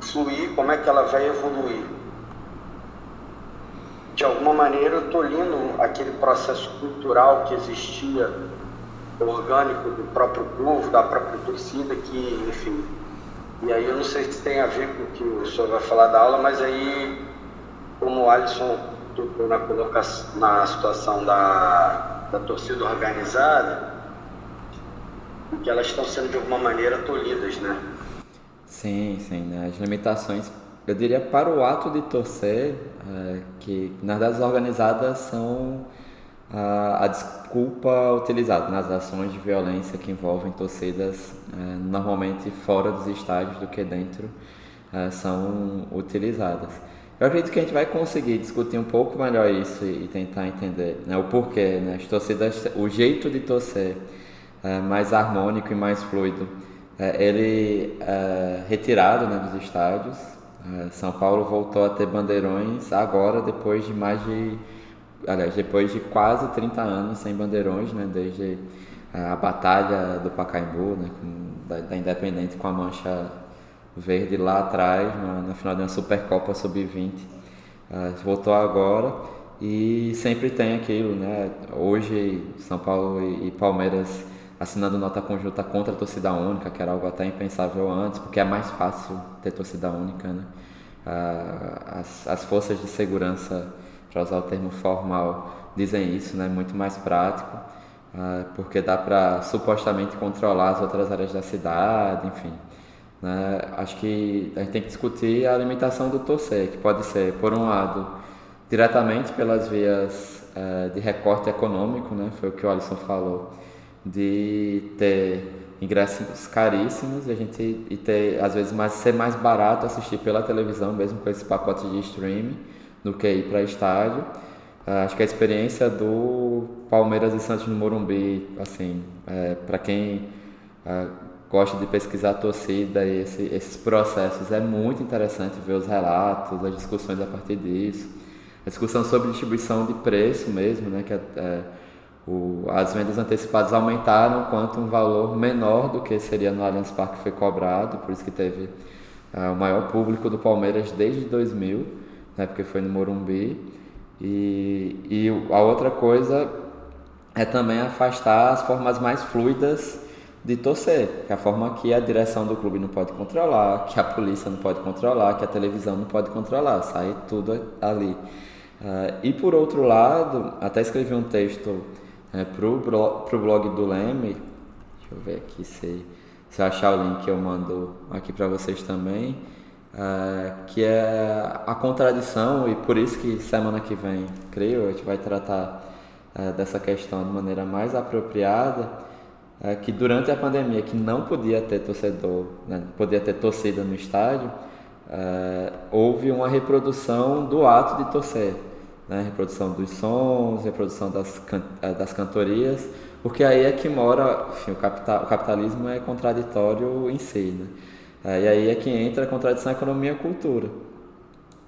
fluir, como é que ela vai evoluir de alguma maneira, tolhindo aquele processo cultural que existia, orgânico do próprio povo, da própria torcida, que, enfim. E aí eu não sei se tem a ver com o que o senhor vai falar da aula, mas aí, como o Alisson tocou na, colocação, na situação da, da torcida organizada, que elas estão sendo de alguma maneira tolhidas, né? Sim, sim, né? As limitações eu diria para o ato de torcer, é, que nas das organizadas são a, a, desculpa utilizada nas ações de violência que envolvem torcidas, é, normalmente fora dos estádios do que dentro, é, são utilizadas. Eu acredito que a gente vai conseguir discutir um pouco melhor isso e, tentar entender né, o porquê, né, as torcidas, o jeito de torcer é, mais harmônico e mais fluido, ele é retirado né, dos estádios. É, São Paulo voltou a ter bandeirões agora, depois de mais de aliás, depois de quase 30 anos sem bandeirões, né, desde a batalha do Pacaembu, né, da, da, Independente com a mancha verde lá atrás, na, na final da Supercopa Sub-20. Uh, voltou agora e sempre tem aquilo, né? Hoje São Paulo e, e Palmeiras assinando nota conjunta contra a torcida única, que era algo até impensável antes, porque é mais fácil ter torcida única, né? Uh, as, as forças de segurança para usar o termo formal, dizem isso, né? Muito mais prático, uh, porque dá para supostamente controlar as outras áreas da cidade, enfim. Né? Acho que a gente tem que discutir a limitação do torcer, que pode ser, por um lado, diretamente pelas vias uh, de recorte econômico, né? Foi o que o Alisson falou, de ter ingressos caríssimos e a gente e ter às vezes mais ser mais barato assistir pela televisão mesmo com esse pacote de streaming do que ir para estádio. Uh, acho que a experiência do Palmeiras e Santos no Morumbi, assim, é, para quem uh, gosta de pesquisar a torcida e esse, esses processos, é muito interessante ver os relatos, as discussões a partir disso. A discussão sobre distribuição de preço mesmo, né, que é, é, o, as vendas antecipadas aumentaram quanto um valor menor do que seria no Allianz Parque foi cobrado, por isso que teve uh, o maior público do Palmeiras desde 2000 né, porque foi no Morumbi. E, e a outra coisa é também afastar as formas mais fluidas de torcer, que é a forma que a direção do clube não pode controlar, que a polícia não pode controlar, que a televisão não pode controlar, sai tudo ali. Uh, e por outro lado, até escrevi um texto é, para o blog do Leme, deixa eu ver aqui se, se eu achar o link eu mando aqui para vocês também, é, que é a contradição, e por isso que semana que vem, creio, a gente vai tratar é, dessa questão de maneira mais apropriada, é, que durante a pandemia, que não podia ter torcedor, né, podia ter torcida no estádio, é, houve uma reprodução do ato de torcer, né, reprodução dos sons, reprodução das, can é, das cantorias, porque aí é que mora, enfim, o, capital, o capitalismo é contraditório em si, né? É, e aí é que entra a contradição economia cultura,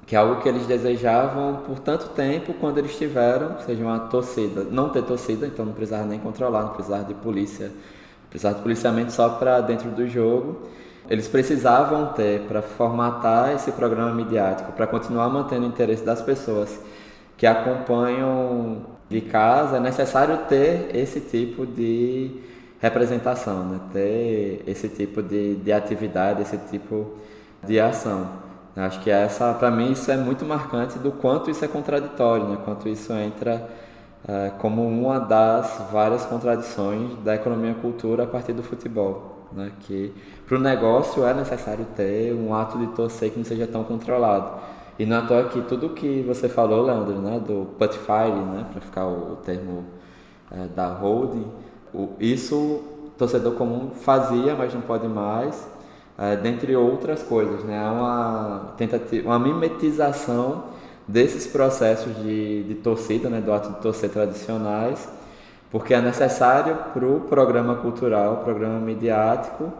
que é algo que eles desejavam por tanto tempo quando eles tiveram, seja uma torcida, não ter torcida, então não precisava nem controlar, não precisava de polícia, precisava de policiamento só para dentro do jogo. Eles precisavam ter para formatar esse programa midiático, para continuar mantendo o interesse das pessoas que acompanham de casa, é necessário ter esse tipo de representação, né? ter esse tipo de, de atividade, esse tipo de ação. Acho que essa, para mim, isso é muito marcante do quanto isso é contraditório, né? quanto isso entra é, como uma das várias contradições da economia e cultura a partir do futebol. Né? Que para o negócio é necessário ter um ato de torcer que não seja tão controlado. E não é à toa que tudo que você falou, Leandro, né? do put fire, né? para ficar o, termo é, da holding, isso o torcedor comum fazia, mas não pode mais, é, dentre outras coisas. Né? Uma, tentativa, uma mimetização desses processos de, de torcida, né? do ato de torcer tradicionais, porque é necessário para o programa cultural, programa midiático,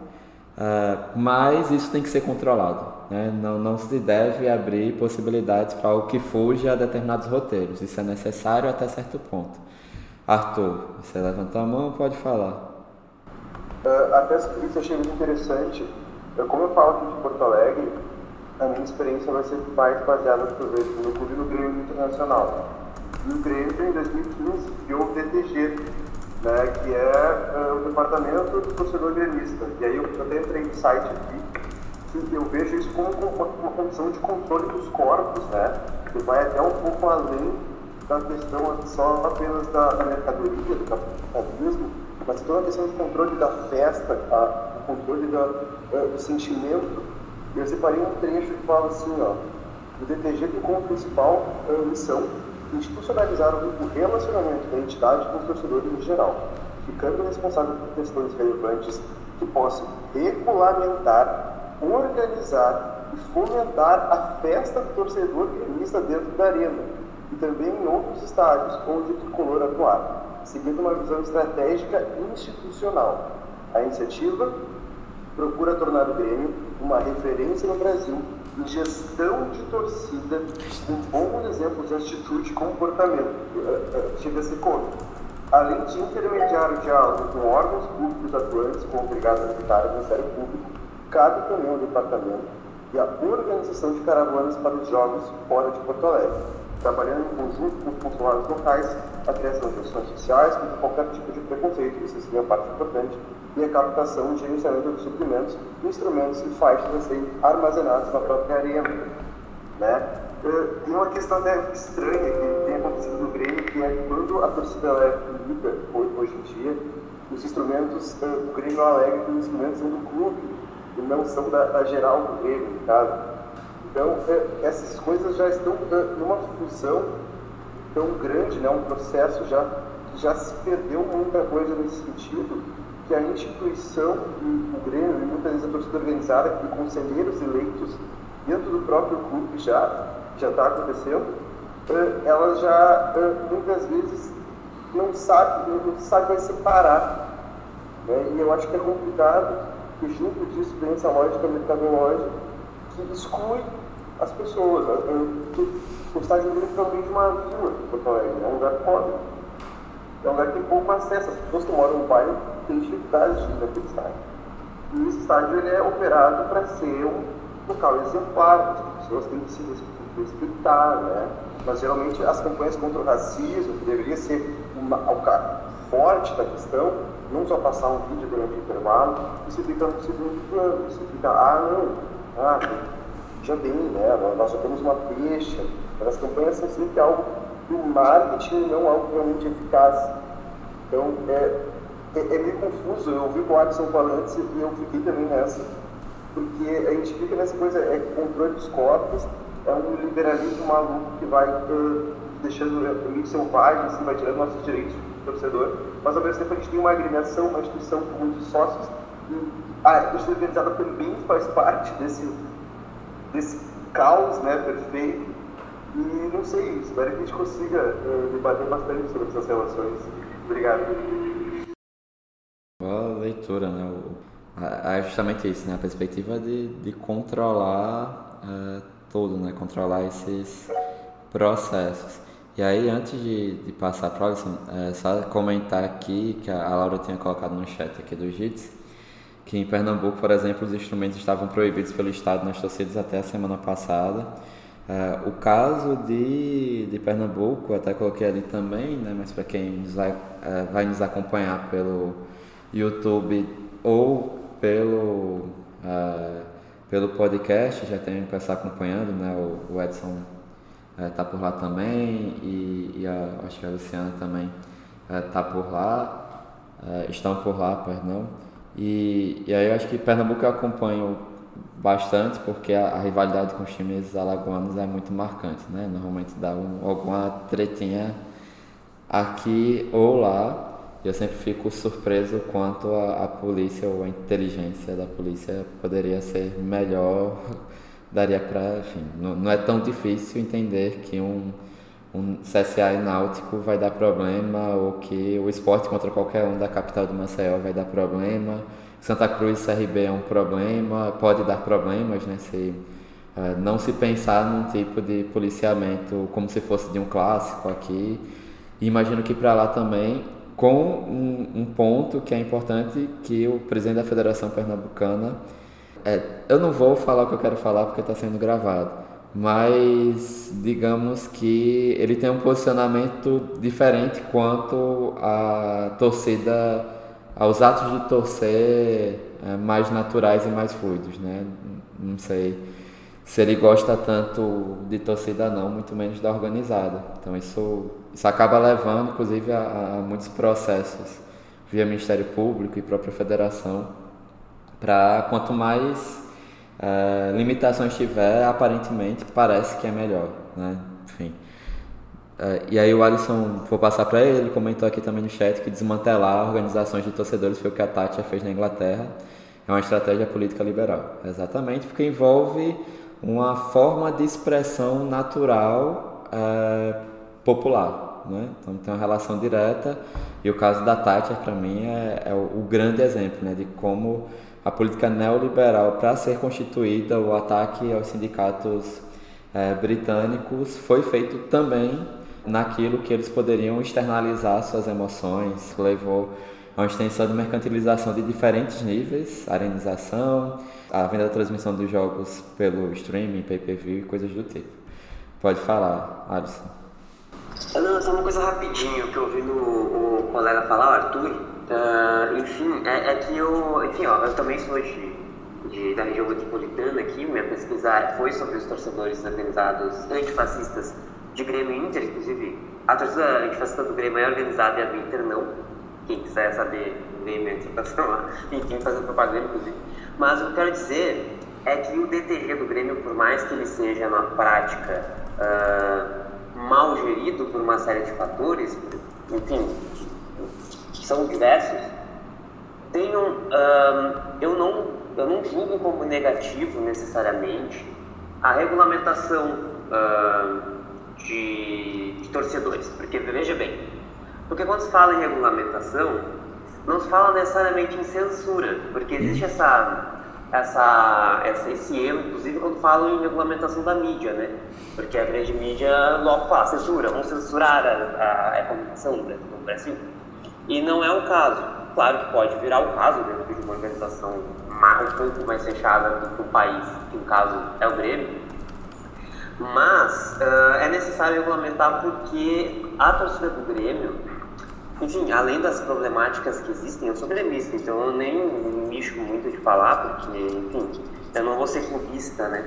é, mas isso tem que ser controlado. Né? Não, não se deve abrir possibilidades para o que fuja a determinados roteiros. Isso é necessário até certo ponto. Arthur, você levantou a mão, pode falar. Uh, até isso eu achei muito interessante. Como eu falo aqui de Porto Alegre, a minha experiência vai ser mais baseada por vezes no clube no Grêmio Internacional. No Grêmio, em 2015, criou o DTG, né, que é uh, o Departamento do Torcedor Gremista. E aí eu até entrei no site aqui, eu vejo isso como uma, condição de controle dos corpos, né, que vai até um pouco além da questão só apenas da, da mercadoria, do capitalismo, mas toda a questão de controle da festa, a, o controle da, do sentimento. Eu separei um trecho que fala assim, ó, o DTG tem como principal uh, missão institucionalizar o relacionamento da entidade com os torcedores em geral, ficando responsável por questões relevantes que possam regulamentar, organizar e fomentar a festa do torcedor gremista dentro da arena e também em outros estádios onde o tricolor atuar, seguindo uma visão estratégica institucional. A iniciativa procura tornar o Grêmio uma referência no Brasil em gestão de torcida com bons exemplos de atitude e comportamento. Chega a ser cômico. Além de intermediar o diálogo com órgãos públicos atuantes como Brigada Militar e Ministério Público, cabe também ao departamento e a organização de caravanas para os jogos fora de Porto Alegre, trabalhando em conjunto com consulados locais, a criação de ações sociais contra qualquer tipo de preconceito, isso seria uma parte importante, e a captação e gerenciamento de suprimentos, instrumentos e faixas a serem armazenados na própria arena. Né? Tem uma questão até estranha que tem acontecido no Grêmio, que é quando a torcida é pública, hoje em dia, os instrumentos, o Grêmio alega que os instrumentos são do clube e não são da, da geral do Grêmio, no caso. Então, é, essas coisas já estão numa fusão tão grande, né? um processo já que já se perdeu muita coisa nesse sentido, que a instituição, o Grêmio, e muitas vezes a torcida organizada, com conselheiros eleitos dentro do próprio clube já já está acontecendo, ela já muitas vezes não sabe, não sabe separar. Né? E eu acho que é complicado que junto disso vem essa lógica mercadológica que exclui as pessoas. O estádio Grêmio também de uma vila, Porto Alegre, é um lugar pobre. É um lugar que tem pouco acesso. As pessoas que moram no bairro têm dificuldade de ir naquele estádio. E esse estádio ele é operado para ser um local exemplar, as pessoas têm que se respeitar, né? Mas geralmente as campanhas contra o racismo, que deveria ser uma, forte da questão, não só passar um vídeo durante o intervalo, isso fica no segundo plano, isso fica, ah não, ah, já bem, né? Nós já temos uma peixe, mas as campanhas são sempre algo do marketing, não algo realmente eficaz. Então, é, é, é meio confuso. Eu ouvi o Watson falando e eu fiquei também nessa, porque a gente fica nessa coisa, é controle dos corpos, é um liberalismo maluco que vai uh, deixando uh, meio selvagem, assim, vai tirando nossos direitos torcedor, mas ao mesmo tempo a gente tem uma agremiação, uma instituição com muitos sócios, e a torcida organizada também faz parte desse, desse caos né, perfeito, e não sei, espero que a gente consiga uh, debater bastante sobre essas relações. Obrigado. Boa leitura, né? É justamente isso, né? A perspectiva de, de controlar uh, tudo, né? Controlar esses processos. E aí, antes de, de passar para a é só comentar aqui que a Laura tinha colocado no chat aqui do JITS, que em Pernambuco, por exemplo, os instrumentos estavam proibidos pelo Estado nas torcidas até a semana passada. Uh, o caso de, de Pernambuco, até coloquei ali também, né, mas para quem vai, uh, vai nos acompanhar pelo YouTube ou pelo, uh, pelo podcast, já tem o pessoal acompanhando, né, o, o Edson está por lá também e, e a, acho que a Luciana também está por lá, estão por lá, perdão. E, e aí eu acho que Pernambuco eu acompanho bastante porque a, a, rivalidade com os times alagoanos é muito marcante, né? Normalmente dá um, alguma tretinha aqui ou lá. Eu sempre fico surpreso quanto a, a polícia ou a inteligência da polícia poderia ser melhor. Daria para, enfim, não, não é tão difícil entender que um um CSA e Náutico vai dar problema, ou que o esporte contra qualquer um da capital do Maceió vai dar problema, Santa Cruz CRB é um problema, pode dar problemas, né? Se uh, não se pensar num tipo de policiamento como se fosse de um clássico aqui. E imagino que para lá também, com um, um, ponto que é importante, que o presidente da Federação Pernambucana, é, eu não vou falar o que eu quero falar porque está sendo gravado, mas digamos que ele tem um posicionamento diferente quanto à torcida aos atos de torcer é, mais naturais e mais fluidos, né? Não sei se ele gosta tanto de torcida não, muito menos da organizada. Então isso, isso acaba levando, inclusive, a, a muitos processos via Ministério Público e própria Federação para quanto mais uh, limitações tiver, aparentemente parece que é melhor, né? Enfim. Uh, e aí o Alisson, vou passar para ele, comentou aqui também no chat que desmantelar organizações de torcedores foi o que a Tati fez na Inglaterra. É uma estratégia política liberal. Exatamente, porque envolve uma forma de expressão natural uh, popular. Né? Então tem uma relação direta e o caso da Thatcher para mim é, é o, grande exemplo né, de como a política neoliberal para ser constituída, o ataque aos sindicatos é, britânicos foi feito também naquilo que eles poderiam externalizar suas emoções, levou a uma extensão de mercantilização de diferentes níveis, arenização, a venda da transmissão dos jogos pelo streaming, pay-per-view e coisas do tipo. Pode falar, Alisson. Não, só uma coisa rapidinho que eu ouvi no o colega falar, o Arthur. Uh, enfim, é, é, que eu. Enfim, ó, eu também sou de, de, da região metropolitana aqui, minha pesquisa foi sobre os torcedores organizados antifascistas de Grêmio Inter, inclusive. A torcida antifascista do Grêmio é organizada e a do Inter não. Quem quiser saber, Grêmio antes lá. Enfim, fazendo propaganda, inclusive. Mas o que eu quero dizer é que o DTG do Grêmio, por mais que ele seja na prática. Uh, mal gerido por uma série de fatores, enfim, são diversos, tem um, um, eu, não, eu não julgo como negativo necessariamente a regulamentação de, de, torcedores, porque veja bem, porque quando se fala em regulamentação, não se fala necessariamente em censura, porque existe essa essa, essa, esse erro, inclusive quando falam em regulamentação da mídia, né? Porque a grande mídia logo fala, censura, vamos censurar a, a, a comunicação no Brasil. E não é o caso. Claro que pode virar o caso dentro de uma organização um pouco mais fechada do que o país, que no caso é o Grêmio. Mas uh, é necessário regulamentar porque a torcida do Grêmio enfim, além das problemáticas que existem, eu sou gremista, então eu nem me mexo muito de falar, porque, enfim, eu não vou ser clubista, né?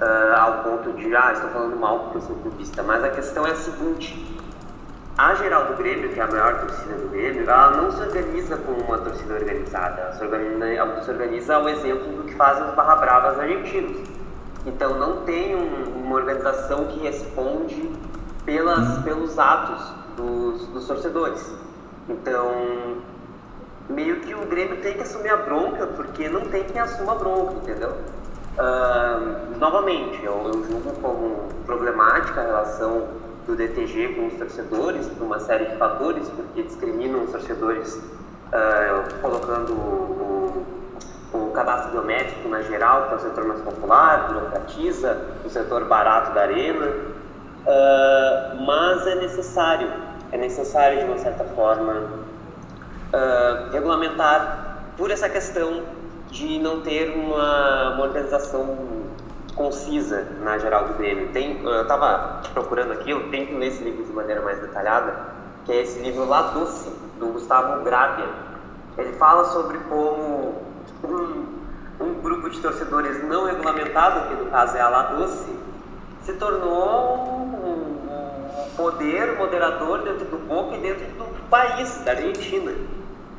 Uh, ao ponto de, ah, estou falando mal porque eu sou clubista. Mas a questão é a seguinte: a geral do Grêmio, que é a maior torcida do Grêmio, ela não se organiza como uma torcida organizada. Ela se organiza, ela se organiza ao exemplo do que fazem os Barra Bravas argentinos. Então não tem um, uma organização que responde pelas, uhum. pelos atos dos, dos torcedores. Então, meio que o Grêmio tem que assumir a bronca, porque não tem quem assuma a bronca, entendeu? Uh, novamente, eu, eu julgo como problemática a relação do DTG com os torcedores, por uma série de fatores, porque discriminam os torcedores uh, colocando o, o, cadastro biométrico na geral, que é o setor mais popular, burocratiza o setor barato da arena, uh, mas é necessário é necessário, de uma certa forma, uh, regulamentar por essa questão de não ter uma, uma organização concisa na geral do Grêmio. Tem, eu estava procurando aqui, eu tenho que ler esse livro de maneira mais detalhada, que é esse livro La Doce, do Gustavo Gravia. Ele fala sobre como um, um grupo de torcedores não regulamentado, que no caso é a La Doce, se tornou um, poder moderador dentro do Boca e dentro do país, da Argentina.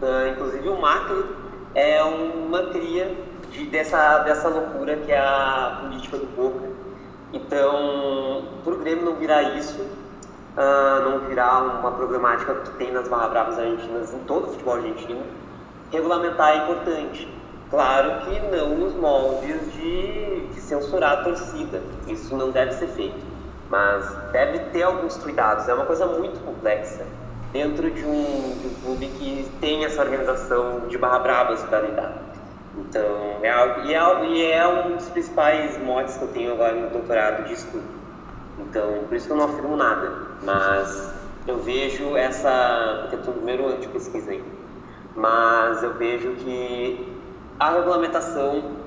Uh, inclusive o Macri é uma cria de, dessa, dessa loucura que é a política do Boca. Então, para o Grêmio não virar isso, uh, não virar uma problemática que tem nas Barra Bravas argentinas em todo o futebol argentino, regulamentar é importante. Claro que não nos moldes de, de censurar a torcida, isso não deve ser feito mas deve ter alguns cuidados. É uma coisa muito complexa dentro de um, de um clube que tem essa organização de barra bravas para lidar. Então, é algo, e, é, e é um dos principais motes que eu tenho agora no doutorado de estudo. Então, por isso que eu não afirmo nada, mas eu vejo essa. Porque eu estou no primeiro ano de pesquisa ainda. Mas eu vejo que a regulamentação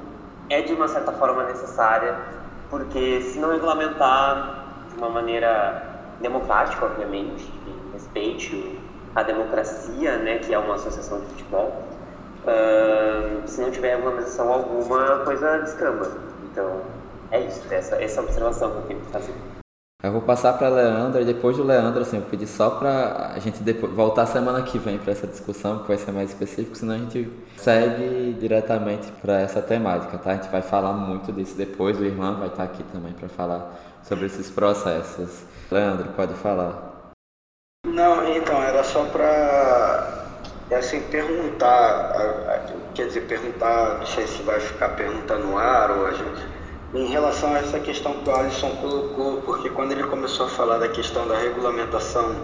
é de uma certa forma necessária, porque se não regulamentar, de uma maneira democrática, obviamente, que respeite a democracia, né, que é uma associação de futebol. Uh, se não tiver regulamentação alguma, a coisa descamba. Então, é isso, essa, essa observação que eu tenho que fazer. Eu vou passar para Leandra e depois do Leandro, assim, eu pedi só para a gente depois, voltar semana que vem para essa discussão, que vai ser mais específico, senão a gente segue diretamente para essa temática, tá? A gente vai falar muito disso depois, o irmão vai estar aqui também para falar sobre esses processos. Leandro, pode falar. Não, então, era só para assim, perguntar, quer dizer, perguntar, não sei se vai ficar perguntando no ar ou a gente em relação a essa questão que o Alisson colocou, porque quando ele começou a falar da questão da regulamentação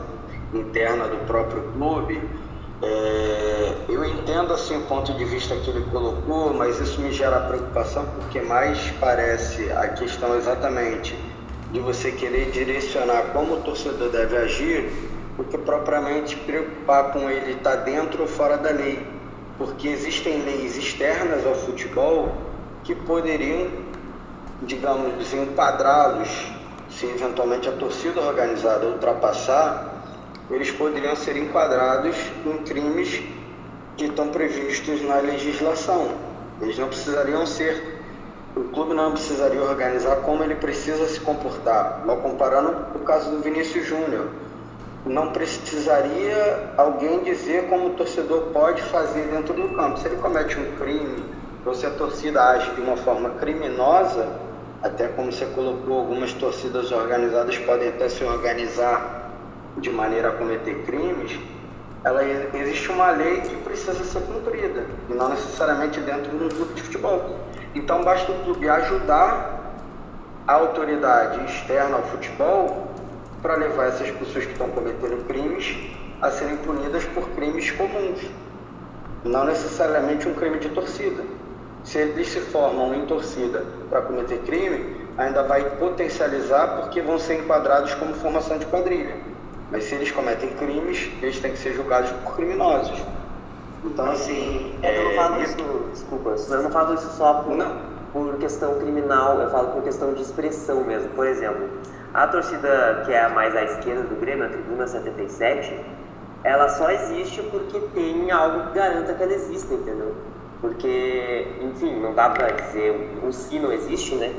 interna do próprio clube, é, eu entendo assim o ponto de vista que ele colocou, mas isso me gera preocupação porque mais parece a questão exatamente de você querer direcionar como o torcedor deve agir, do que propriamente preocupar com ele estar dentro ou fora da lei, porque existem leis externas ao futebol que poderiam digamos, desenquadrá-los, se eventualmente a torcida organizada ultrapassar, eles poderiam ser enquadrados em crimes que estão previstos na legislação. Eles não precisariam ser, o clube não precisaria organizar como ele precisa se comportar. Mal comparando o caso do Vinícius Júnior, não precisaria alguém dizer como o torcedor pode fazer dentro do campo. Se ele comete um crime, ou se a torcida age de uma forma criminosa, até como você colocou, algumas torcidas organizadas podem até se organizar de maneira a cometer crimes. Ela, existe uma lei que precisa ser cumprida, e não necessariamente dentro de um clube de futebol. Então basta o clube ajudar a autoridade externa ao futebol para levar essas pessoas que estão cometendo crimes a serem punidas por crimes comuns, não necessariamente um crime de torcida se eles se formam em torcida para cometer crime, ainda vai potencializar porque vão ser enquadrados como formação de quadrilha. Mas se eles cometem crimes, eles têm que ser julgados por criminosos. Então, assim. É, eu não falo é, isso, desculpa, eu não falo isso só por, por questão criminal, eu falo por questão de expressão mesmo. Por exemplo, a torcida que é a mais à esquerda do Grêmio, a Tribuna 77, ela só existe porque tem algo que garanta que ela exista, entendeu? Porque, enfim, não dá para dizer, o si não existe, né?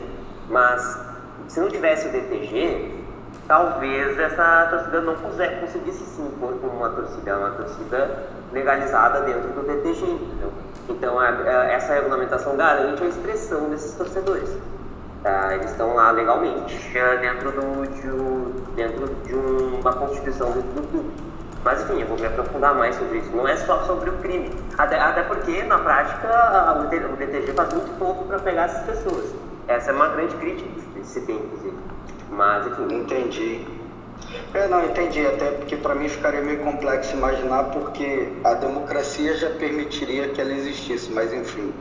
Mas se não tivesse o DTG, talvez essa torcida não conseguisse se impor como uma torcida, uma torcida legalizada dentro do DTG, entendeu? Então a, a, essa regulamentação garante a expressão desses torcedores. Tá? Eles estão lá legalmente dentro, do, de, dentro de uma constituição dentro do clube. Mas enfim, eu vou me aprofundar mais sobre isso. Não é só sobre o crime. Até, até porque, na prática, o DTG faz muito pouco para pegar essas pessoas. Essa é uma grande crítica que se tem, inclusive. Mas, enfim. Entendi. É, não, entendi. Até porque para mim ficaria meio complexo imaginar, porque a democracia já permitiria que ela existisse. Mas, enfim,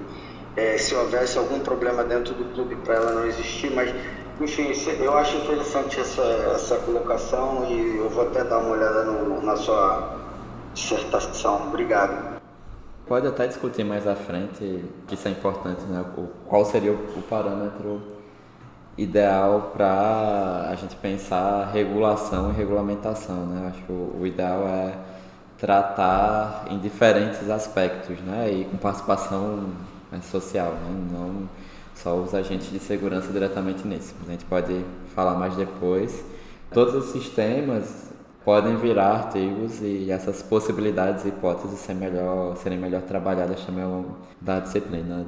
é, se houvesse algum problema dentro do clube para ela não existir, mas enfim, eu acho interessante essa, essa colocação e eu vou até dar uma olhada no, na sua dissertação. Obrigado. Pode até discutir mais à frente, que isso é importante, né? O, qual seria o, o parâmetro ideal para a gente pensar regulação e regulamentação, né? Acho que o, o ideal é tratar em diferentes aspectos, né? E com participação né, social, né? Não só os agentes de segurança diretamente nisso. A gente pode falar mais depois. Todos esses temas podem virar artigos e essas possibilidades e hipóteses melhor, serem melhor trabalhadas também ao longo da disciplina.